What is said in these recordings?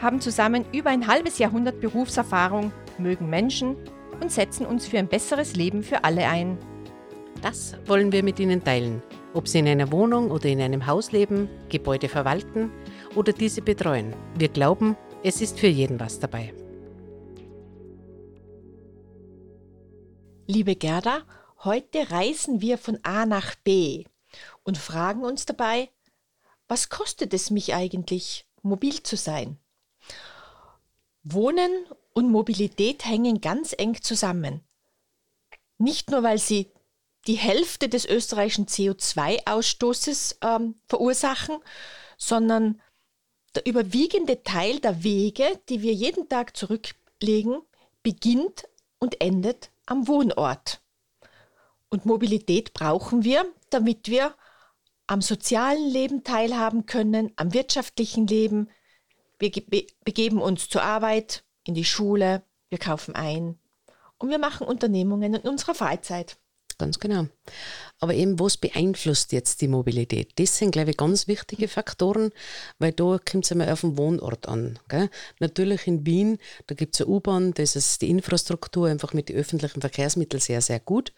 haben zusammen über ein halbes Jahrhundert Berufserfahrung, mögen Menschen und setzen uns für ein besseres Leben für alle ein. Das wollen wir mit Ihnen teilen, ob Sie in einer Wohnung oder in einem Haus leben, Gebäude verwalten oder diese betreuen. Wir glauben, es ist für jeden was dabei. Liebe Gerda, heute reisen wir von A nach B und fragen uns dabei, was kostet es mich eigentlich, mobil zu sein? Wohnen und Mobilität hängen ganz eng zusammen. Nicht nur, weil sie die Hälfte des österreichischen CO2-Ausstoßes ähm, verursachen, sondern der überwiegende Teil der Wege, die wir jeden Tag zurücklegen, beginnt und endet am Wohnort. Und Mobilität brauchen wir, damit wir am sozialen Leben teilhaben können, am wirtschaftlichen Leben, wir begeben uns zur Arbeit, in die Schule, wir kaufen ein und wir machen Unternehmungen in unserer Freizeit. Ganz genau. Aber eben, was beeinflusst jetzt die Mobilität? Das sind, glaube ich, ganz wichtige Faktoren, weil da kommt es einmal auf den Wohnort an. Gell? Natürlich in Wien, da gibt es eine U-Bahn, da ist die Infrastruktur einfach mit den öffentlichen Verkehrsmitteln sehr, sehr gut.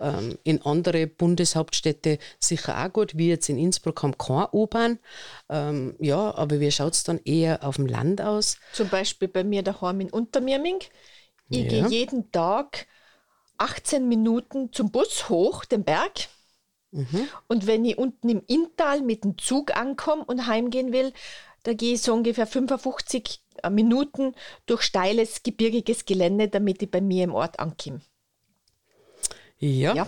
Ähm, in andere Bundeshauptstädte sicher auch gut, wie jetzt in Innsbruck haben keine U-Bahn. Ähm, ja, aber wie schaut es dann eher auf dem Land aus? Zum Beispiel bei mir daheim in Untermirming. Ich ja. gehe jeden Tag 18 Minuten zum Bus hoch, den Berg. Mhm. Und wenn ich unten im Inntal mit dem Zug ankomme und heimgehen will, da gehe ich so ungefähr 55 äh, Minuten durch steiles, gebirgiges Gelände, damit ich bei mir im Ort ankomme. Ja. ja.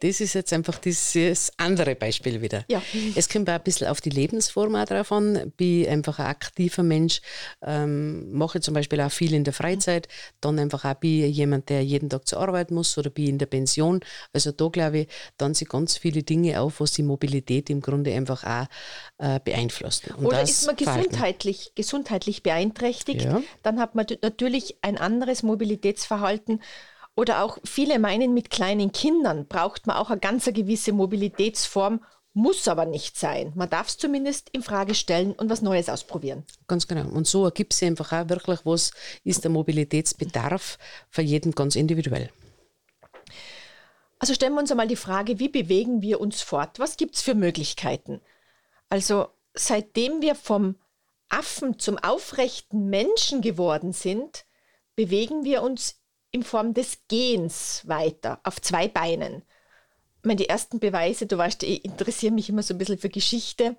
Das ist jetzt einfach dieses andere Beispiel wieder. Ja. Es kommt auch ein bisschen auf die Lebensform auch drauf an. Bin einfach ein aktiver Mensch, ähm, mache zum Beispiel auch viel in der Freizeit, dann einfach auch bin jemand, der jeden Tag zur Arbeit muss oder bin in der Pension. Also da glaube ich, dann sind ganz viele Dinge auf, was die Mobilität im Grunde einfach auch äh, beeinflusst. Und oder ist man gesundheitlich, gesundheitlich beeinträchtigt, ja. dann hat man natürlich ein anderes Mobilitätsverhalten oder auch viele meinen, mit kleinen Kindern braucht man auch eine ganz gewisse Mobilitätsform, muss aber nicht sein. Man darf es zumindest in Frage stellen und was Neues ausprobieren. Ganz genau. Und so ergibt sich einfach auch wirklich, was ist der Mobilitätsbedarf für jeden ganz individuell. Also stellen wir uns einmal die Frage, wie bewegen wir uns fort? Was gibt es für Möglichkeiten? Also seitdem wir vom Affen zum aufrechten Menschen geworden sind, bewegen wir uns in Form des Gehens weiter, auf zwei Beinen. Ich meine, die ersten Beweise, du weißt, ich interessiere mich immer so ein bisschen für Geschichte.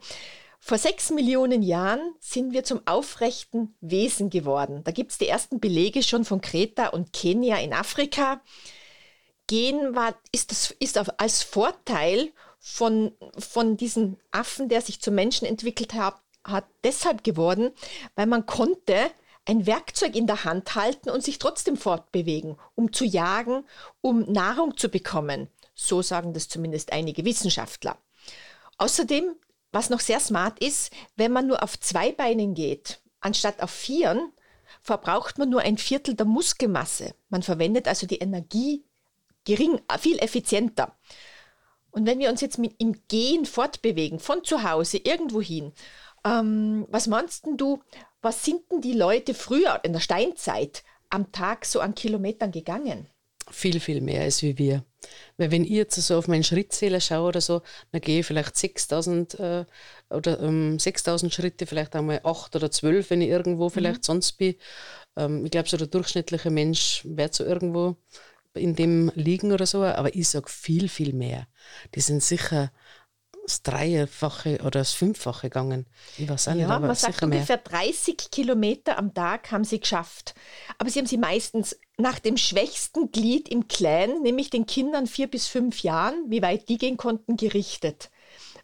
Vor sechs Millionen Jahren sind wir zum aufrechten Wesen geworden. Da gibt es die ersten Belege schon von Kreta und Kenia in Afrika. Gehen war, ist, das, ist als Vorteil von, von diesem Affen, der sich zum Menschen entwickelt hat, hat deshalb geworden, weil man konnte ein Werkzeug in der Hand halten und sich trotzdem fortbewegen, um zu jagen, um Nahrung zu bekommen. So sagen das zumindest einige Wissenschaftler. Außerdem, was noch sehr smart ist, wenn man nur auf zwei Beinen geht, anstatt auf vieren, verbraucht man nur ein Viertel der Muskelmasse. Man verwendet also die Energie gering, viel effizienter. Und wenn wir uns jetzt mit, im Gehen fortbewegen, von zu Hause irgendwo hin, ähm, was meinst du, was sind denn die Leute früher in der Steinzeit am Tag so an Kilometern gegangen? Viel, viel mehr als wie wir. Weil wenn ich jetzt so auf meinen Schrittzähler schaue oder so, dann gehe ich vielleicht 6000 äh, oder ähm, 6000 Schritte, vielleicht einmal 8 oder 12, wenn ich irgendwo mhm. vielleicht sonst bin. Ähm, ich glaube, so der durchschnittliche Mensch wird so irgendwo in dem liegen oder so, aber ich sage viel, viel mehr. Die sind sicher das Dreifache oder das Fünffache gegangen. Ich weiß nicht, ja, man sagt ungefähr 30 Kilometer am Tag haben sie geschafft. Aber sie haben sie meistens nach dem schwächsten Glied im Clan, nämlich den Kindern vier bis fünf Jahren, wie weit die gehen konnten, gerichtet.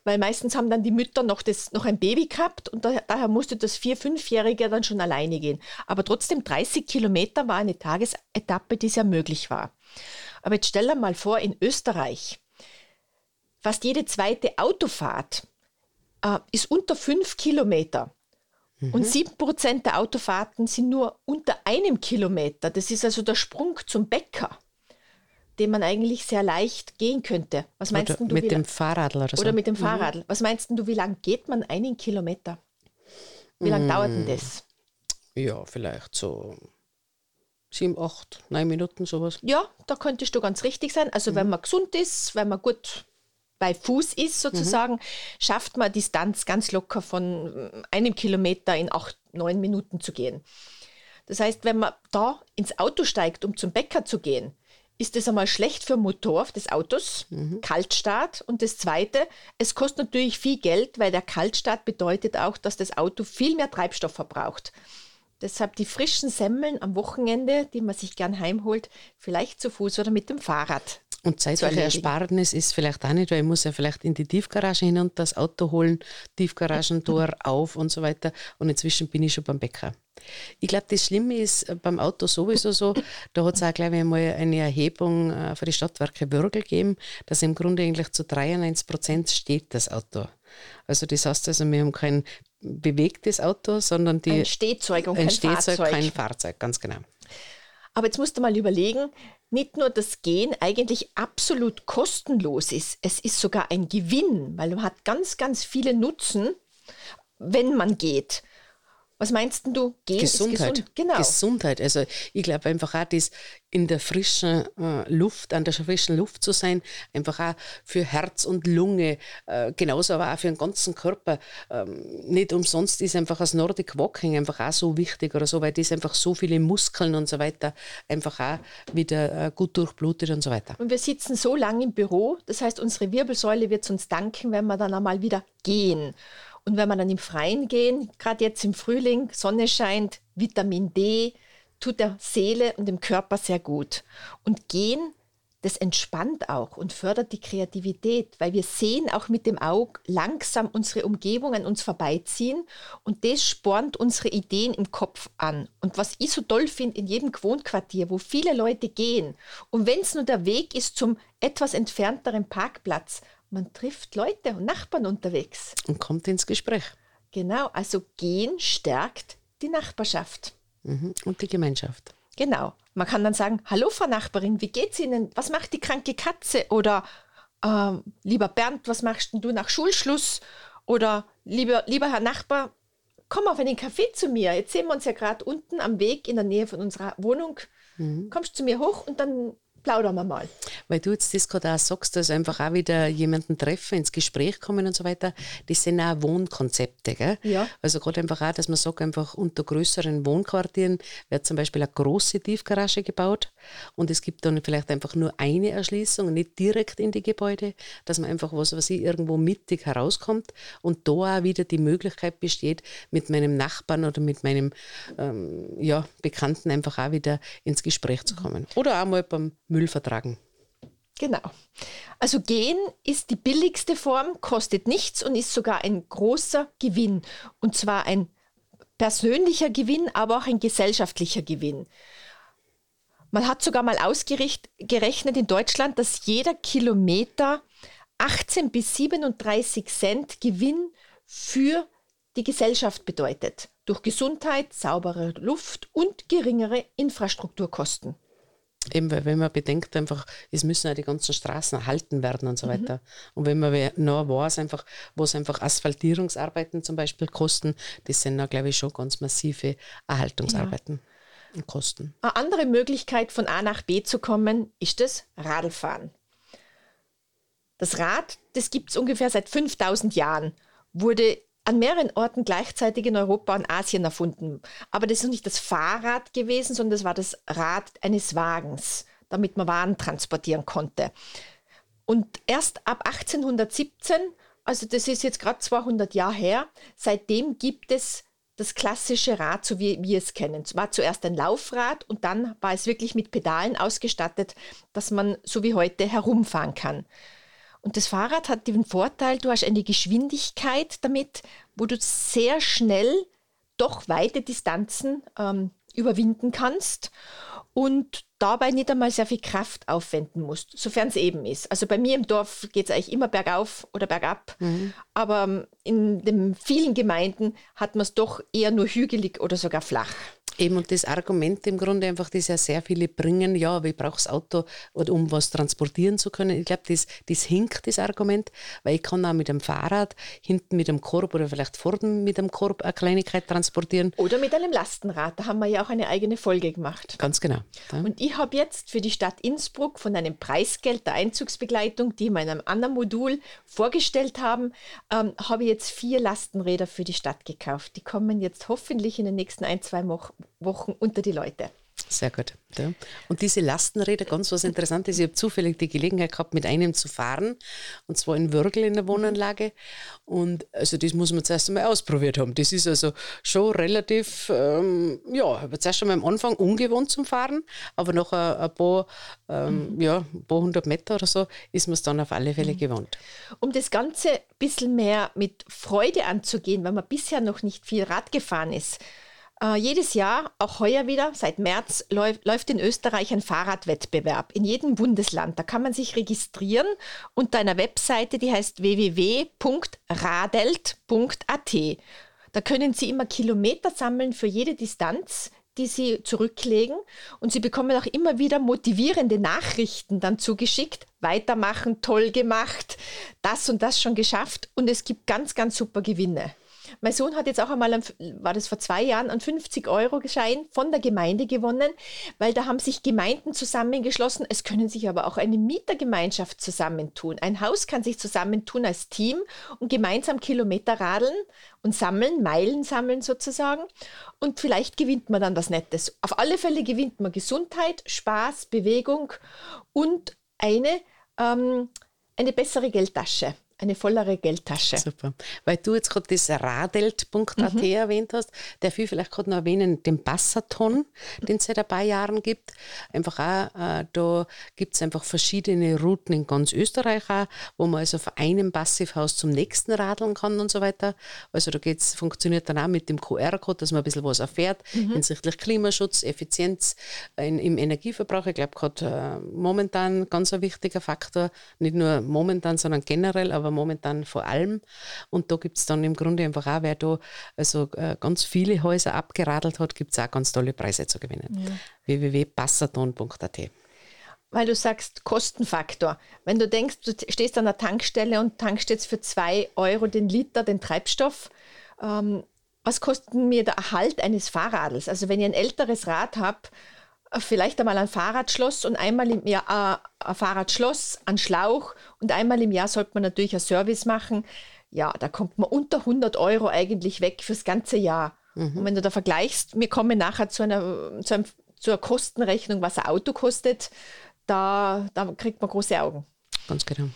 weil meistens haben dann die Mütter noch, das, noch ein Baby gehabt und da, daher musste das Vier-, Fünfjährige dann schon alleine gehen. Aber trotzdem 30 Kilometer war eine Tagesetappe, die sehr möglich war. Aber jetzt stell dir mal vor, in Österreich, fast jede zweite Autofahrt äh, ist unter fünf Kilometer. Mhm. Und sieben Prozent der Autofahrten sind nur unter einem Kilometer. Das ist also der Sprung zum Bäcker den man eigentlich sehr leicht gehen könnte. Was meinst oder du? Mit dem Fahrrad oder so. Oder mit dem Fahrrad. Mhm. Was meinst du, wie lange geht man einen Kilometer? Wie lange mhm. dauert denn das? Ja, vielleicht so sieben, acht, neun Minuten sowas. Ja, da könntest du ganz richtig sein. Also mhm. wenn man gesund ist, wenn man gut bei Fuß ist sozusagen, mhm. schafft man Distanz ganz locker von einem Kilometer in acht, neun Minuten zu gehen. Das heißt, wenn man da ins Auto steigt, um zum Bäcker zu gehen, ist das einmal schlecht für den Motor des Autos, mhm. Kaltstart. Und das Zweite, es kostet natürlich viel Geld, weil der Kaltstart bedeutet auch, dass das Auto viel mehr Treibstoff verbraucht. Deshalb die frischen Semmeln am Wochenende, die man sich gern heimholt, vielleicht zu Fuß oder mit dem Fahrrad. Und zeitliche Ersparnis ist vielleicht auch nicht, weil ich muss ja vielleicht in die Tiefgarage hinunter das Auto holen, Tiefgaragentor auf und so weiter. Und inzwischen bin ich schon beim Bäcker. Ich glaube, das Schlimme ist äh, beim Auto sowieso so, da hat es auch, glaube ich, einmal eine Erhebung äh, für die Stadtwerke Würgel gegeben, dass im Grunde eigentlich zu 93 Prozent steht das Auto. Also das heißt also, wir haben kein bewegtes Auto, sondern die... Ein Stehzeug und ein kein Stehzeug, Fahrzeug. kein Fahrzeug, ganz genau. Aber jetzt musst du mal überlegen, nicht nur das Gehen eigentlich absolut kostenlos ist, es ist sogar ein Gewinn, weil man hat ganz, ganz viele Nutzen, wenn man geht. Was meinst du? Gehen Gesundheit. Gesund. Genau. Gesundheit. Also ich glaube einfach auch, das in der frischen äh, Luft, an der frischen Luft zu sein, einfach auch für Herz und Lunge, äh, genauso aber auch für den ganzen Körper. Ähm, nicht umsonst ist einfach das Nordic Walking einfach auch so wichtig oder so, weil das einfach so viele Muskeln und so weiter einfach auch wieder äh, gut durchblutet und so weiter. Und wir sitzen so lange im Büro, das heißt, unsere Wirbelsäule wird uns danken, wenn wir dann einmal wieder gehen. Und wenn wir dann im Freien gehen, gerade jetzt im Frühling, Sonne scheint, Vitamin D, tut der Seele und dem Körper sehr gut. Und gehen, das entspannt auch und fördert die Kreativität, weil wir sehen auch mit dem Auge langsam unsere Umgebung an uns vorbeiziehen und das spornt unsere Ideen im Kopf an. Und was ich so toll finde in jedem Wohnquartier, wo viele Leute gehen und wenn es nur der Weg ist zum etwas entfernteren Parkplatz, man trifft Leute und Nachbarn unterwegs. Und kommt ins Gespräch. Genau, also gehen stärkt die Nachbarschaft. Mhm. Und die Gemeinschaft. Genau. Man kann dann sagen, hallo Frau Nachbarin, wie geht's Ihnen? Was macht die kranke Katze? Oder äh, lieber Bernd, was machst du nach Schulschluss? Oder lieber, lieber Herr Nachbar, komm auf einen Kaffee zu mir. Jetzt sehen wir uns ja gerade unten am Weg in der Nähe von unserer Wohnung. Mhm. Kommst zu mir hoch und dann plaudern wir mal. Weil du jetzt das gerade auch sagst, dass einfach auch wieder jemanden treffen, ins Gespräch kommen und so weiter, das sind auch Wohnkonzepte. Gell? Ja. Also gerade einfach auch, dass man sagt, einfach unter größeren Wohnquartieren wird zum Beispiel eine große Tiefgarage gebaut und es gibt dann vielleicht einfach nur eine Erschließung, nicht direkt in die Gebäude, dass man einfach, was weiß ich, irgendwo mittig herauskommt und da auch wieder die Möglichkeit besteht, mit meinem Nachbarn oder mit meinem ähm, ja, Bekannten einfach auch wieder ins Gespräch zu kommen. Oder auch mal beim Müll vertragen. Genau. Also gehen ist die billigste Form, kostet nichts und ist sogar ein großer Gewinn. Und zwar ein persönlicher Gewinn, aber auch ein gesellschaftlicher Gewinn. Man hat sogar mal ausgerechnet in Deutschland, dass jeder Kilometer 18 bis 37 Cent Gewinn für die Gesellschaft bedeutet. Durch Gesundheit, saubere Luft und geringere Infrastrukturkosten. Eben, weil wenn man bedenkt, einfach, es müssen ja die ganzen Straßen erhalten werden und so mhm. weiter. Und wenn man noch weiß, einfach, was einfach Asphaltierungsarbeiten zum Beispiel kosten, das sind da, glaube ich, schon ganz massive Erhaltungsarbeiten ja. und Kosten. Eine andere Möglichkeit, von A nach B zu kommen, ist das Radlfahren. Das Rad, das gibt es ungefähr seit 5000 Jahren, wurde an mehreren Orten gleichzeitig in Europa und Asien erfunden. Aber das ist nicht das Fahrrad gewesen, sondern das war das Rad eines Wagens, damit man Waren transportieren konnte. Und erst ab 1817, also das ist jetzt gerade 200 Jahre her, seitdem gibt es das klassische Rad, so wie wir es kennen. Es war zuerst ein Laufrad und dann war es wirklich mit Pedalen ausgestattet, dass man so wie heute herumfahren kann. Und das Fahrrad hat den Vorteil, du hast eine Geschwindigkeit damit, wo du sehr schnell doch weite Distanzen ähm, überwinden kannst und dabei nicht einmal sehr viel Kraft aufwenden musst, sofern es eben ist. Also bei mir im Dorf geht es eigentlich immer bergauf oder bergab, mhm. aber ähm, in den vielen Gemeinden hat man es doch eher nur hügelig oder sogar flach. Eben, und das Argument im Grunde einfach, das ja sehr viele bringen, ja, aber ich brauche das Auto, um was transportieren zu können. Ich glaube, das, das hinkt, das Argument, weil ich kann auch mit dem Fahrrad hinten mit dem Korb oder vielleicht vorne mit dem Korb eine Kleinigkeit transportieren. Oder mit einem Lastenrad, da haben wir ja auch eine eigene Folge gemacht. Ganz genau. Ja. Und ich habe jetzt für die Stadt Innsbruck von einem Preisgeld der Einzugsbegleitung, die wir in einem anderen Modul vorgestellt haben, ähm, habe ich jetzt vier Lastenräder für die Stadt gekauft. Die kommen jetzt hoffentlich in den nächsten ein, zwei Wochen Wochen unter die Leute. Sehr gut. Ja. Und diese Lastenräder, ganz was Interessantes, ich habe zufällig die Gelegenheit gehabt, mit einem zu fahren, und zwar in Würgel in der Wohnanlage. Und also das muss man zuerst einmal ausprobiert haben. Das ist also schon relativ, ähm, ja, zuerst einmal am Anfang ungewohnt zum Fahren, aber nach ein, ein paar, ähm, mhm. ja, ein paar hundert Meter oder so ist man es dann auf alle Fälle mhm. gewohnt. Um das Ganze ein bisschen mehr mit Freude anzugehen, weil man bisher noch nicht viel Rad gefahren ist, äh, jedes Jahr, auch heuer wieder, seit März, läuft, läuft in Österreich ein Fahrradwettbewerb in jedem Bundesland. Da kann man sich registrieren unter einer Webseite, die heißt www.radelt.at. Da können Sie immer Kilometer sammeln für jede Distanz, die Sie zurücklegen. Und Sie bekommen auch immer wieder motivierende Nachrichten dann zugeschickt. Weitermachen, toll gemacht, das und das schon geschafft. Und es gibt ganz, ganz super Gewinne. Mein Sohn hat jetzt auch einmal, war das vor zwei Jahren, einen 50-Euro-Schein von der Gemeinde gewonnen, weil da haben sich Gemeinden zusammengeschlossen. Es können sich aber auch eine Mietergemeinschaft zusammentun. Ein Haus kann sich zusammentun als Team und gemeinsam Kilometer radeln und sammeln, Meilen sammeln sozusagen. Und vielleicht gewinnt man dann was Nettes. Auf alle Fälle gewinnt man Gesundheit, Spaß, Bewegung und eine, ähm, eine bessere Geldtasche eine vollere Geldtasche. Super. Weil du jetzt gerade das radelt.at mhm. erwähnt hast, darf ich vielleicht gerade noch erwähnen, den Passaton, den es seit ein paar Jahren gibt. Einfach auch, äh, da gibt es einfach verschiedene Routen in ganz Österreich auch, wo man also von einem Passivhaus zum nächsten radeln kann und so weiter. Also da geht's, funktioniert dann auch mit dem QR-Code, dass man ein bisschen was erfährt mhm. hinsichtlich Klimaschutz, Effizienz in, im Energieverbrauch. Ich glaube, gerade äh, momentan ganz ein wichtiger Faktor, nicht nur momentan, sondern generell, aber aber momentan vor allem. Und da gibt es dann im Grunde einfach auch, wer da also äh, ganz viele Häuser abgeradelt hat, gibt es auch ganz tolle Preise zu gewinnen. Ja. www.passaton.at weil du sagst Kostenfaktor. Wenn du denkst, du stehst an der Tankstelle und tankst jetzt für zwei Euro den Liter den Treibstoff, ähm, was kostet mir der Erhalt eines Fahrradels? Also wenn ich ein älteres Rad habe, vielleicht einmal ein Fahrradschloss und einmal im Jahr äh, ein Fahrradschloss, ein Schlauch und einmal im Jahr sollte man natürlich ein Service machen. Ja, da kommt man unter 100 Euro eigentlich weg fürs ganze Jahr. Mhm. Und wenn du da vergleichst, wir kommen nachher zu einer, zu, einem, zu einer Kostenrechnung, was ein Auto kostet, da, da kriegt man große Augen. Ganz genau.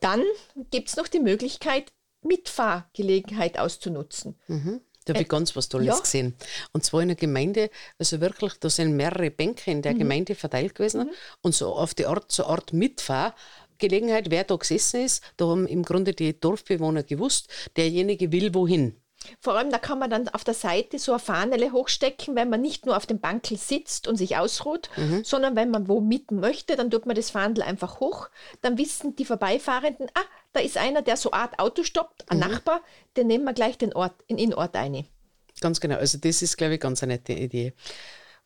Dann gibt es noch die Möglichkeit, Mitfahrgelegenheit auszunutzen. Mhm. Da habe ich ganz was Tolles ja. gesehen. Und zwar in der Gemeinde, also wirklich, da sind mehrere Bänke in der mhm. Gemeinde verteilt gewesen mhm. und so auf die Art, so Art Mitfahrgelegenheit, wer da gesessen ist, da haben im Grunde die Dorfbewohner gewusst, derjenige will wohin. Vor allem, da kann man dann auf der Seite so eine Fahnele hochstecken, wenn man nicht nur auf dem Bankel sitzt und sich ausruht, mhm. sondern wenn man wo mitten möchte, dann tut man das Fahndel einfach hoch. Dann wissen die Vorbeifahrenden, ah, da ist einer, der so Art Auto stoppt, ein mhm. Nachbar, den nehmen wir gleich den Ort, in den Ort ein. Ganz genau. Also das ist, glaube ich, ganz eine nette Idee.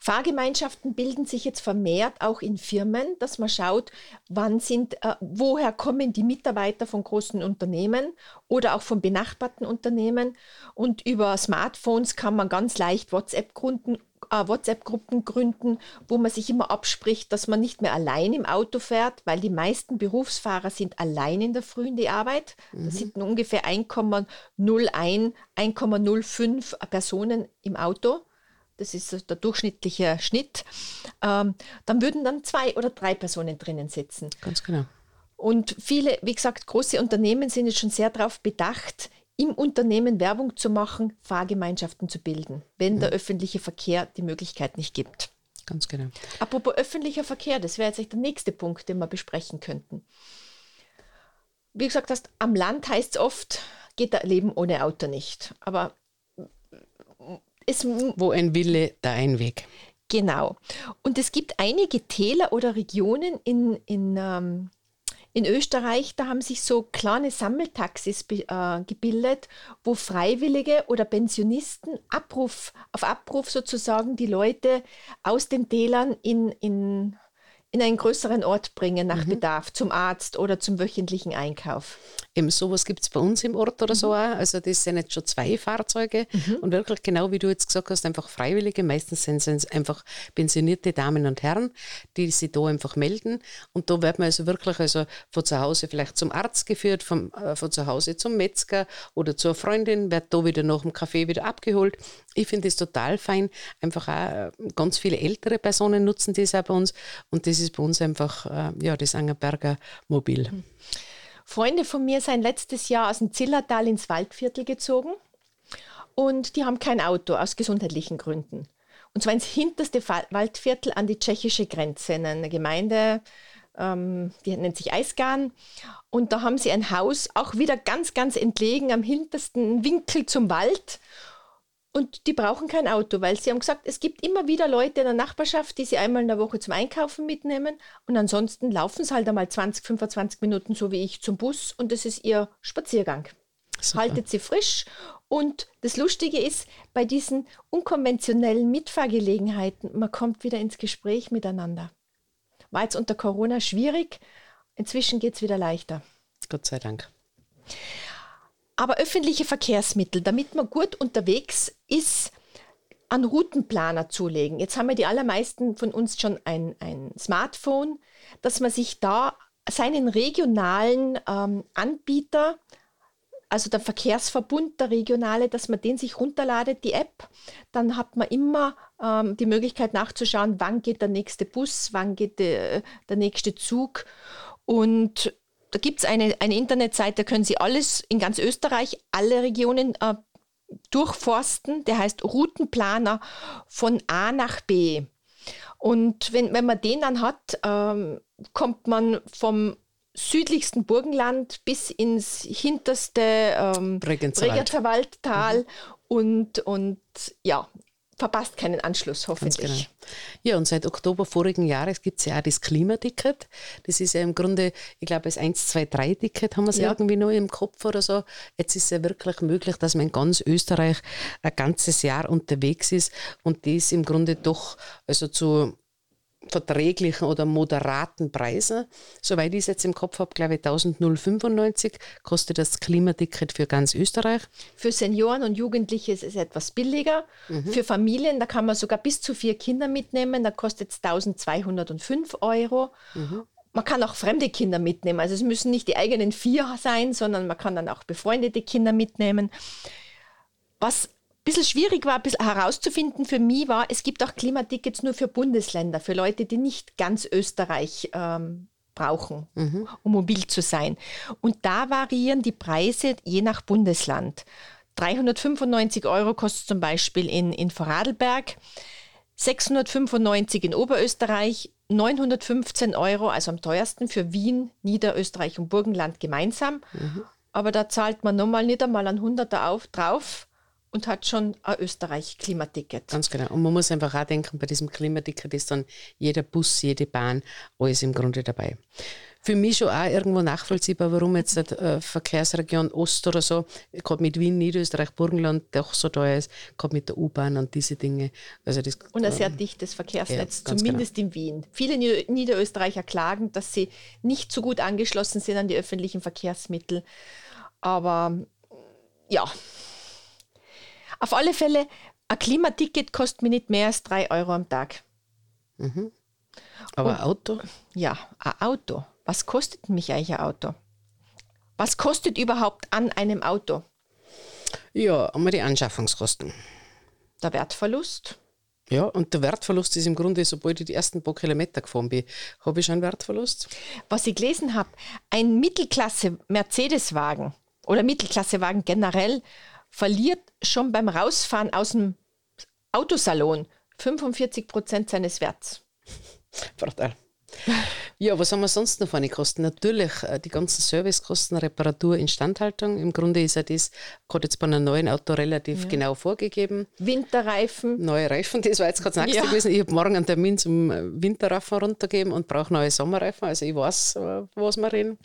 Fahrgemeinschaften bilden sich jetzt vermehrt auch in Firmen, dass man schaut, wann sind, äh, woher kommen die Mitarbeiter von großen Unternehmen oder auch von benachbarten Unternehmen. Und über Smartphones kann man ganz leicht WhatsApp-Gruppen äh, WhatsApp gründen, wo man sich immer abspricht, dass man nicht mehr allein im Auto fährt, weil die meisten Berufsfahrer sind allein in der Früh in die Arbeit. Mhm. Das sind ungefähr 1,01, 1,05 Personen im Auto das ist der durchschnittliche Schnitt, ähm, dann würden dann zwei oder drei Personen drinnen sitzen. Ganz genau. Und viele, wie gesagt, große Unternehmen sind jetzt schon sehr darauf bedacht, im Unternehmen Werbung zu machen, Fahrgemeinschaften zu bilden, wenn mhm. der öffentliche Verkehr die Möglichkeit nicht gibt. Ganz genau. Apropos öffentlicher Verkehr, das wäre jetzt der nächste Punkt, den wir besprechen könnten. wie gesagt hast, am Land heißt es oft, geht das Leben ohne Auto nicht. Aber es, wo ein Wille, da ein Weg. Genau. Und es gibt einige Täler oder Regionen in, in, ähm, in Österreich, da haben sich so kleine Sammeltaxis äh, gebildet, wo Freiwillige oder Pensionisten Abruf, auf Abruf sozusagen die Leute aus den Tälern in, in in einen größeren Ort bringen nach mhm. Bedarf, zum Arzt oder zum wöchentlichen Einkauf. Eben sowas gibt es bei uns im Ort oder mhm. so auch. Also das sind jetzt schon zwei Fahrzeuge mhm. und wirklich genau wie du jetzt gesagt hast, einfach Freiwillige. Meistens sind es einfach pensionierte Damen und Herren, die sich da einfach melden. Und da wird man also wirklich also von zu Hause vielleicht zum Arzt geführt, vom, äh, von zu Hause zum Metzger oder zur Freundin, wird da wieder nach dem Kaffee wieder abgeholt. Ich finde das total fein. Einfach auch äh, ganz viele ältere Personen nutzen das auch bei uns und das ist ist bei uns einfach äh, ja, das Angerberger Mobil. Mhm. Freunde von mir sind letztes Jahr aus dem Zillertal ins Waldviertel gezogen und die haben kein Auto aus gesundheitlichen Gründen. Und zwar ins hinterste Waldviertel an die tschechische Grenze, in einer Gemeinde, ähm, die nennt sich Eisgarn. Und da haben sie ein Haus, auch wieder ganz, ganz entlegen am hintersten Winkel zum Wald. Und die brauchen kein Auto, weil sie haben gesagt, es gibt immer wieder Leute in der Nachbarschaft, die sie einmal in der Woche zum Einkaufen mitnehmen. Und ansonsten laufen sie halt einmal 20, 25 Minuten, so wie ich, zum Bus. Und das ist ihr Spaziergang. Super. Haltet sie frisch. Und das Lustige ist, bei diesen unkonventionellen Mitfahrgelegenheiten, man kommt wieder ins Gespräch miteinander. War jetzt unter Corona schwierig. Inzwischen geht es wieder leichter. Gott sei Dank. Aber öffentliche Verkehrsmittel, damit man gut unterwegs ist, an Routenplaner zulegen. Jetzt haben wir die allermeisten von uns schon ein, ein Smartphone, dass man sich da seinen regionalen ähm, Anbieter, also der Verkehrsverbund, der regionale, dass man den sich runterladet, die App. Dann hat man immer ähm, die Möglichkeit nachzuschauen, wann geht der nächste Bus, wann geht der, der nächste Zug. Und da gibt es eine, eine Internetseite, da können Sie alles in ganz Österreich, alle Regionen äh, durchforsten. Der heißt Routenplaner von A nach B. Und wenn, wenn man den dann hat, ähm, kommt man vom südlichsten Burgenland bis ins hinterste ähm, Bregenzer mhm. und, und ja, verpasst keinen Anschluss, hoffentlich. Genau. Ja, und seit Oktober vorigen Jahres gibt es ja auch das Klimaticket. Das ist ja im Grunde, ich glaube, das 1-2-3-Ticket haben wir es ja. irgendwie noch im Kopf oder so. Jetzt ist es ja wirklich möglich, dass man in ganz Österreich ein ganzes Jahr unterwegs ist und das im Grunde doch also zu verträglichen oder moderaten Preisen. Soweit ich es jetzt im Kopf habe, glaube ich 1095 kostet das Klimaticket für ganz Österreich. Für Senioren und Jugendliche ist es etwas billiger. Mhm. Für Familien, da kann man sogar bis zu vier Kinder mitnehmen, da kostet es 1205 Euro. Mhm. Man kann auch fremde Kinder mitnehmen. Also es müssen nicht die eigenen vier sein, sondern man kann dann auch befreundete Kinder mitnehmen. Was bisschen schwierig war, ein bisschen herauszufinden für mich war, es gibt auch Klimatickets nur für Bundesländer, für Leute, die nicht ganz Österreich ähm, brauchen, mhm. um mobil zu sein. Und da variieren die Preise je nach Bundesland. 395 Euro kostet zum Beispiel in, in Vorarlberg, 695 in Oberösterreich, 915 Euro, also am teuersten für Wien, Niederösterreich und Burgenland gemeinsam. Mhm. Aber da zahlt man nochmal nicht einmal ein Hunderter auf, drauf und hat schon ein Österreich-Klimaticket. Ganz genau. Und man muss einfach auch denken, bei diesem Klimaticket ist dann jeder Bus, jede Bahn, alles im Grunde dabei. Für mich schon auch irgendwo nachvollziehbar, warum jetzt die äh, Verkehrsregion Ost oder so, gerade mit Wien, Niederösterreich, Burgenland, doch so teuer ist, gerade mit der U-Bahn und diese Dinge. Also das, und ein sehr ähm, dichtes Verkehrsnetz, ja, zumindest genau. in Wien. Viele Niederösterreicher klagen, dass sie nicht so gut angeschlossen sind an die öffentlichen Verkehrsmittel. Aber ja, auf alle Fälle, ein Klimaticket kostet mir nicht mehr als drei Euro am Tag. Mhm. Aber Und, ein Auto? Ja, ein Auto. Was kostet mich eigentlich ein Auto? Was kostet überhaupt an einem Auto? Ja, einmal die Anschaffungskosten. Der Wertverlust? Ja, und der Wertverlust ist im Grunde, sobald ich die ersten paar Kilometer gefahren bin, habe ich schon einen Wertverlust. Was ich gelesen habe, ein Mittelklasse-Mercedes-Wagen oder Mittelklasse-Wagen generell verliert schon beim Rausfahren aus dem Autosalon 45 Prozent seines Werts. Brutal. Ja, was haben wir sonst noch für eine Kosten? Natürlich äh, die ganzen Servicekosten, Reparatur, Instandhaltung. Im Grunde ist ja das gerade jetzt bei einem neuen Auto relativ ja. genau vorgegeben. Winterreifen. Neue Reifen, das war jetzt gerade das nächste ja. gewesen. Ich habe morgen einen Termin zum Winterreifen runtergeben und brauche neue Sommerreifen. Also ich weiß, äh, was wir reden.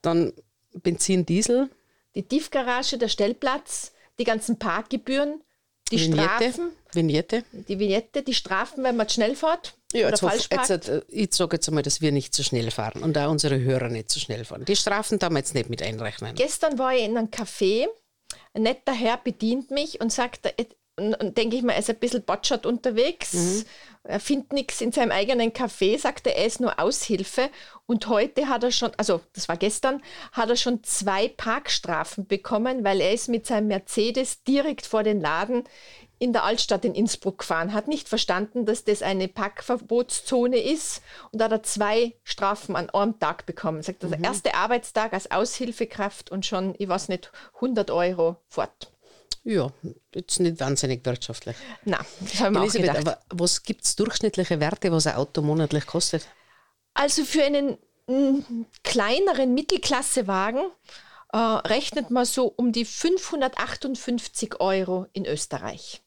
Dann Benzin, Diesel. Die Tiefgarage, der Stellplatz, die ganzen Parkgebühren, die Vignette, Strafen. Vignette. Die Vignette, die Strafen, wenn man schnell fährt. Ja, jetzt falsch hoff, jetzt, äh, ich sage jetzt einmal, dass wir nicht zu so schnell fahren und auch unsere Hörer nicht zu so schnell fahren. Die Strafen darf man jetzt nicht mit einrechnen. Gestern war ich in einem Café, ein netter Herr bedient mich und sagt, und denke ich mal, er ist ein bisschen botschert unterwegs. Mhm. Er findet nichts in seinem eigenen Café, sagt er, ist nur Aushilfe. Und heute hat er schon, also das war gestern, hat er schon zwei Parkstrafen bekommen, weil er ist mit seinem Mercedes direkt vor den Laden in der Altstadt in Innsbruck gefahren, hat nicht verstanden, dass das eine Parkverbotszone ist und da hat er zwei Strafen an einem Tag bekommen. Sagt, also mhm. der erste Arbeitstag als Aushilfekraft und schon, ich weiß nicht, 100 Euro fort. Ja, jetzt nicht wahnsinnig wirtschaftlich. Nein, das haben wir Elisabeth, auch gedacht. aber was gibt es durchschnittliche Werte, was ein Auto monatlich kostet? Also für einen m, kleineren Mittelklassewagen äh, rechnet man so um die 558 Euro in Österreich.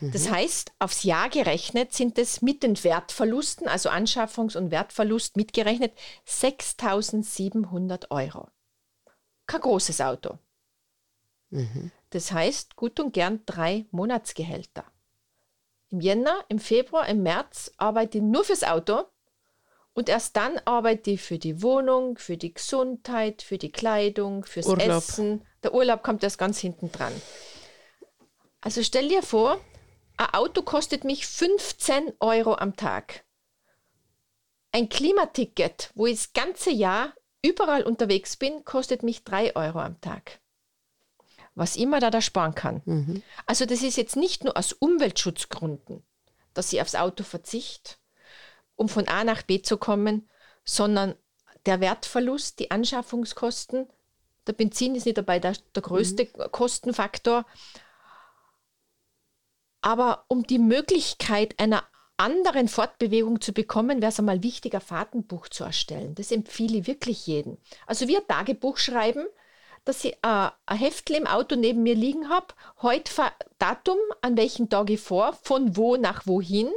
Das mhm. heißt, aufs Jahr gerechnet sind es mit den Wertverlusten, also Anschaffungs- und Wertverlust mitgerechnet, 6.700 Euro. Kein großes Auto. Mhm. Das heißt, gut und gern drei Monatsgehälter. Im Jänner, im Februar, im März arbeite ich nur fürs Auto und erst dann arbeite ich für die Wohnung, für die Gesundheit, für die Kleidung, fürs Urlaub. Essen. Der Urlaub kommt erst ganz hinten dran. Also stell dir vor, ein Auto kostet mich 15 Euro am Tag. Ein Klimaticket, wo ich das ganze Jahr überall unterwegs bin, kostet mich 3 Euro am Tag was immer da da sparen kann. Mhm. Also das ist jetzt nicht nur aus Umweltschutzgründen, dass ich aufs Auto verzichte, um von A nach B zu kommen, sondern der Wertverlust, die Anschaffungskosten, der Benzin ist nicht dabei der, der größte mhm. Kostenfaktor, aber um die Möglichkeit einer anderen Fortbewegung zu bekommen, wäre es einmal wichtig, ein Fahrtenbuch zu erstellen. Das empfehle ich wirklich jedem. Also wir Tagebuch schreiben, dass ich äh, ein Heftel im Auto neben mir liegen habe, heute Datum, an welchem Tag ich vor, von wo nach wohin,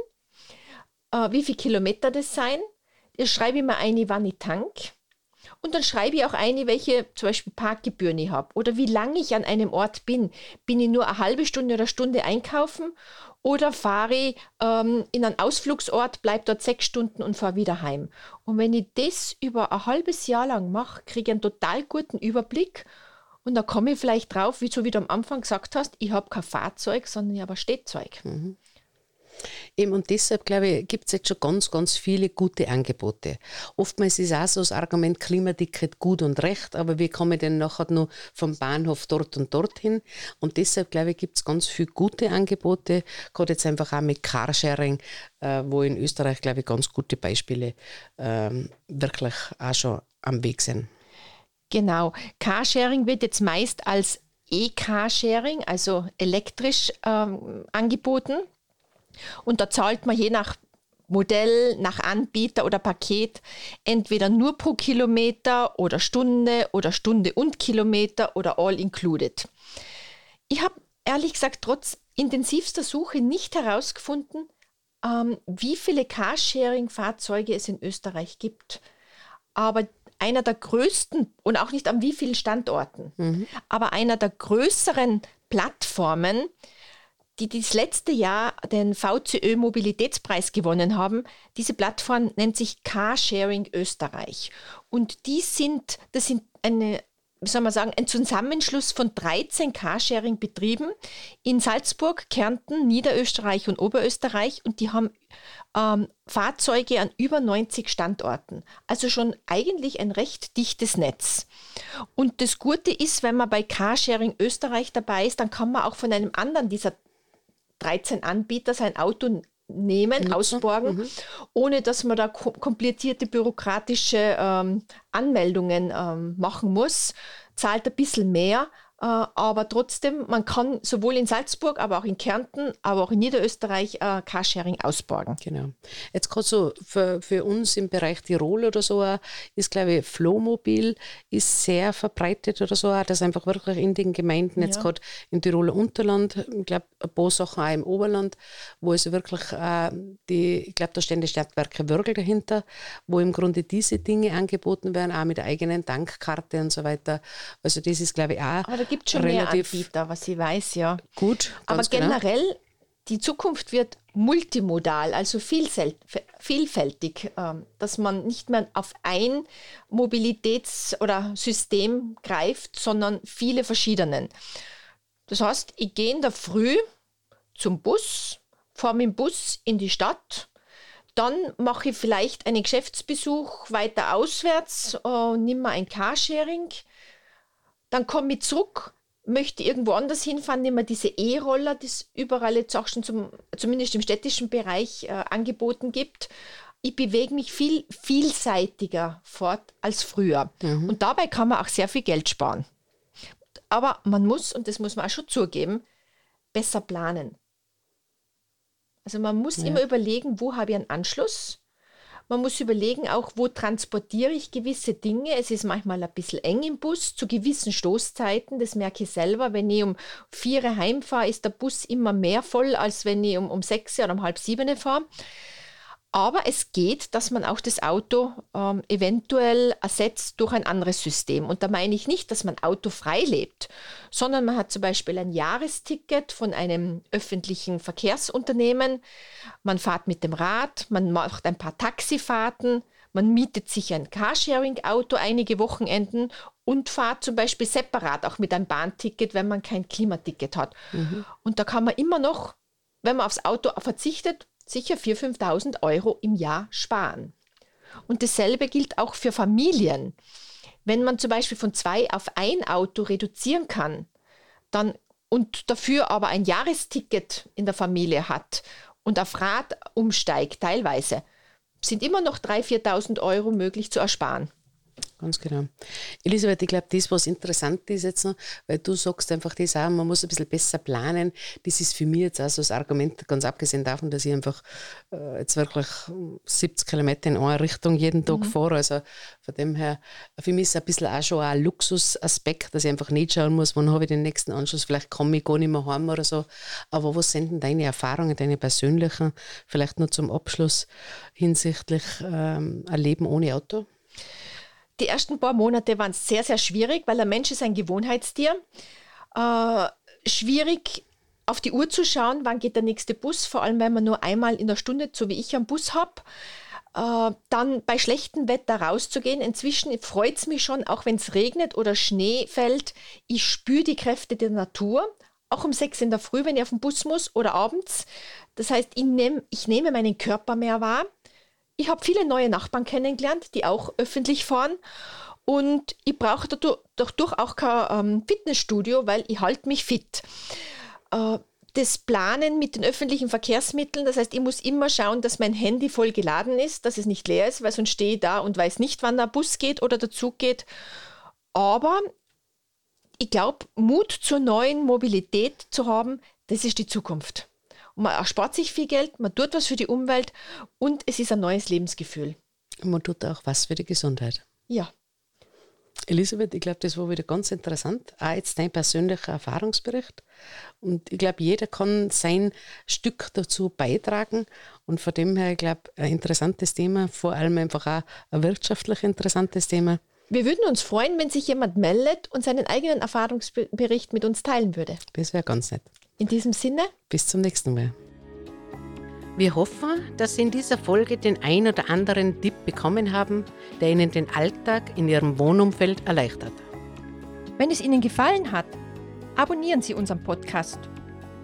äh, wie viele Kilometer das sein. Das schreibe ich mir ein, wann ich tank. Und dann schreibe ich auch ein, welche zum Beispiel Parkgebühren ich habe oder wie lange ich an einem Ort bin. Bin ich nur eine halbe Stunde oder Stunde einkaufen oder fahre ich ähm, in einen Ausflugsort, bleibe dort sechs Stunden und fahre wieder heim. Und wenn ich das über ein halbes Jahr lang mache, kriege ich einen total guten Überblick und da komme ich vielleicht drauf, wie du wieder am Anfang gesagt hast, ich habe kein Fahrzeug, sondern ich habe ein Stehzeug. Mhm. Eben und deshalb, glaube ich, gibt es jetzt schon ganz, ganz viele gute Angebote. Oftmals ist auch so das Argument Klimaticket gut und recht, aber wie komme ich denn nachher noch vom Bahnhof dort und dorthin? Und deshalb, glaube ich, gibt es ganz viele gute Angebote, gerade jetzt einfach auch mit Carsharing, äh, wo in Österreich, glaube ich, ganz gute Beispiele äh, wirklich auch schon am Weg sind. Genau. Carsharing wird jetzt meist als E-Carsharing, also elektrisch ähm, angeboten. Und da zahlt man je nach Modell, nach Anbieter oder Paket entweder nur pro Kilometer oder Stunde oder Stunde und Kilometer oder all included. Ich habe ehrlich gesagt trotz intensivster Suche nicht herausgefunden, ähm, wie viele Carsharing-Fahrzeuge es in Österreich gibt. Aber einer der größten und auch nicht an wie vielen Standorten, mhm. aber einer der größeren Plattformen, die das letzte Jahr den VCÖ Mobilitätspreis gewonnen haben. Diese Plattform nennt sich Carsharing Österreich. Und die sind, das sind eine, soll man sagen, ein Zusammenschluss von 13 Carsharing-Betrieben in Salzburg, Kärnten, Niederösterreich und Oberösterreich. Und die haben ähm, Fahrzeuge an über 90 Standorten. Also schon eigentlich ein recht dichtes Netz. Und das Gute ist, wenn man bei Carsharing Österreich dabei ist, dann kann man auch von einem anderen dieser 13 Anbieter sein Auto nehmen, Nutzen. ausborgen, mhm. ohne dass man da komplizierte bürokratische ähm, Anmeldungen ähm, machen muss, zahlt ein bisschen mehr, aber trotzdem, man kann sowohl in Salzburg, aber auch in Kärnten, aber auch in Niederösterreich äh, Carsharing ausborgen. Genau. Jetzt gerade so für, für uns im Bereich Tirol oder so ist, glaube ich, Flohmobil ist sehr verbreitet oder so, dass einfach wirklich in den Gemeinden, jetzt ja. gerade im Tiroler Unterland, ich glaube, ein paar Sachen auch im Oberland, wo es wirklich äh, die, ich glaube, da stehen die Stadtwerke Wörgl dahinter, wo im Grunde diese Dinge angeboten werden, auch mit der eigenen Tankkarte und so weiter. Also das ist, glaube ich, auch gibt schon mehr Anbieter, was ich weiß, ja. Gut. Aber genau. generell, genau. die Zukunft wird multimodal, also vielfältig, ähm, dass man nicht mehr auf ein Mobilitäts- oder System greift, sondern viele verschiedenen. Das heißt, ich gehe in der Früh zum Bus, fahre mit dem Bus in die Stadt, dann mache ich vielleicht einen Geschäftsbesuch weiter auswärts und äh, nehme ein Carsharing dann komme ich zurück, möchte irgendwo anders hinfahren, nehme diese E-Roller, die es überall jetzt auch schon zum, zumindest im städtischen Bereich äh, angeboten gibt. Ich bewege mich viel vielseitiger fort als früher. Mhm. Und dabei kann man auch sehr viel Geld sparen. Aber man muss, und das muss man auch schon zugeben, besser planen. Also man muss ja. immer überlegen, wo habe ich einen Anschluss man muss überlegen, auch wo transportiere ich gewisse Dinge. Es ist manchmal ein bisschen eng im Bus zu gewissen Stoßzeiten. Das merke ich selber. Wenn ich um vier heimfahre, ist der Bus immer mehr voll, als wenn ich um, um sechs oder um halb sieben fahre. Aber es geht, dass man auch das Auto ähm, eventuell ersetzt durch ein anderes System. Und da meine ich nicht, dass man autofrei lebt, sondern man hat zum Beispiel ein Jahresticket von einem öffentlichen Verkehrsunternehmen. Man fährt mit dem Rad, man macht ein paar Taxifahrten, man mietet sich ein Carsharing-Auto einige Wochenenden und fahrt zum Beispiel separat auch mit einem Bahnticket, wenn man kein Klimaticket hat. Mhm. Und da kann man immer noch, wenn man aufs Auto verzichtet, sicher 4.000, 5.000 Euro im Jahr sparen. Und dasselbe gilt auch für Familien. Wenn man zum Beispiel von zwei auf ein Auto reduzieren kann, dann und dafür aber ein Jahresticket in der Familie hat und auf Rad umsteigt, teilweise, sind immer noch 3.000, 4.000 Euro möglich zu ersparen. Ganz genau. Elisabeth, ich glaube, das, was interessant ist jetzt noch, weil du sagst einfach das auch, man muss ein bisschen besser planen. Das ist für mich jetzt auch so das Argument, ganz abgesehen davon, dass ich einfach äh, jetzt wirklich 70 Kilometer in eine Richtung jeden Tag mhm. fahre. Also von dem her, für mich ist es ein bisschen auch schon ein Luxusaspekt, dass ich einfach nicht schauen muss, wann habe ich den nächsten Anschluss, vielleicht komme ich gar nicht mehr heim oder so. Aber was sind denn deine Erfahrungen, deine persönlichen, vielleicht nur zum Abschluss hinsichtlich ähm, ein Leben ohne Auto? Die ersten paar Monate waren sehr, sehr schwierig, weil der Mensch ist ein Gewohnheitstier. Äh, schwierig auf die Uhr zu schauen, wann geht der nächste Bus, vor allem wenn man nur einmal in der Stunde, so wie ich, am Bus habe. Äh, dann bei schlechtem Wetter rauszugehen. Inzwischen freut es mich schon, auch wenn es regnet oder Schnee fällt. Ich spüre die Kräfte der Natur, auch um sechs in der Früh, wenn ich auf den Bus muss oder abends. Das heißt, ich, nehm, ich nehme meinen Körper mehr wahr. Ich habe viele neue Nachbarn kennengelernt, die auch öffentlich fahren. Und ich brauche dadurch auch kein ähm, Fitnessstudio, weil ich halte mich fit. Äh, das Planen mit den öffentlichen Verkehrsmitteln, das heißt, ich muss immer schauen, dass mein Handy voll geladen ist, dass es nicht leer ist, weil sonst stehe ich da und weiß nicht, wann der Bus geht oder der Zug geht. Aber ich glaube, Mut zur neuen Mobilität zu haben, das ist die Zukunft man erspart sich viel Geld, man tut was für die Umwelt und es ist ein neues Lebensgefühl. Und man tut auch was für die Gesundheit. Ja. Elisabeth, ich glaube, das war wieder ganz interessant. Auch jetzt dein persönlicher Erfahrungsbericht. Und ich glaube, jeder kann sein Stück dazu beitragen. Und von dem her, ich glaube, ein interessantes Thema, vor allem einfach auch ein wirtschaftlich interessantes Thema. Wir würden uns freuen, wenn sich jemand meldet und seinen eigenen Erfahrungsbericht mit uns teilen würde. Das wäre ganz nett. In diesem Sinne, bis zum nächsten Mal. Wir hoffen, dass Sie in dieser Folge den ein oder anderen Tipp bekommen haben, der Ihnen den Alltag in Ihrem Wohnumfeld erleichtert. Wenn es Ihnen gefallen hat, abonnieren Sie unseren Podcast.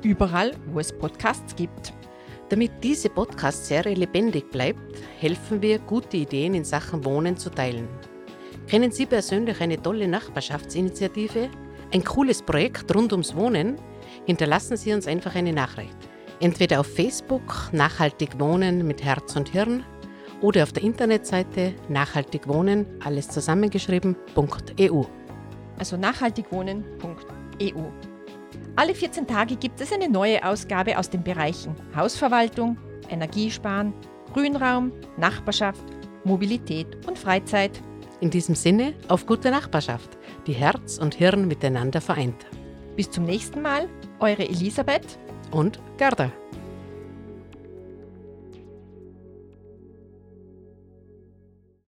Überall, wo es Podcasts gibt. Damit diese Podcast-Serie lebendig bleibt, helfen wir, gute Ideen in Sachen Wohnen zu teilen. Kennen Sie persönlich eine tolle Nachbarschaftsinitiative? Ein cooles Projekt rund ums Wohnen? Hinterlassen Sie uns einfach eine Nachricht. Entweder auf Facebook Nachhaltig Wohnen mit Herz und Hirn oder auf der Internetseite nachhaltigwohnen, alles zusammengeschrieben.eu. Also nachhaltigwohnen.eu. EU. Alle 14 Tage gibt es eine neue Ausgabe aus den Bereichen Hausverwaltung, Energiesparen, Grünraum, Nachbarschaft, Mobilität und Freizeit. In diesem Sinne auf gute Nachbarschaft, die Herz und Hirn miteinander vereint. Bis zum nächsten Mal, eure Elisabeth und Gerda.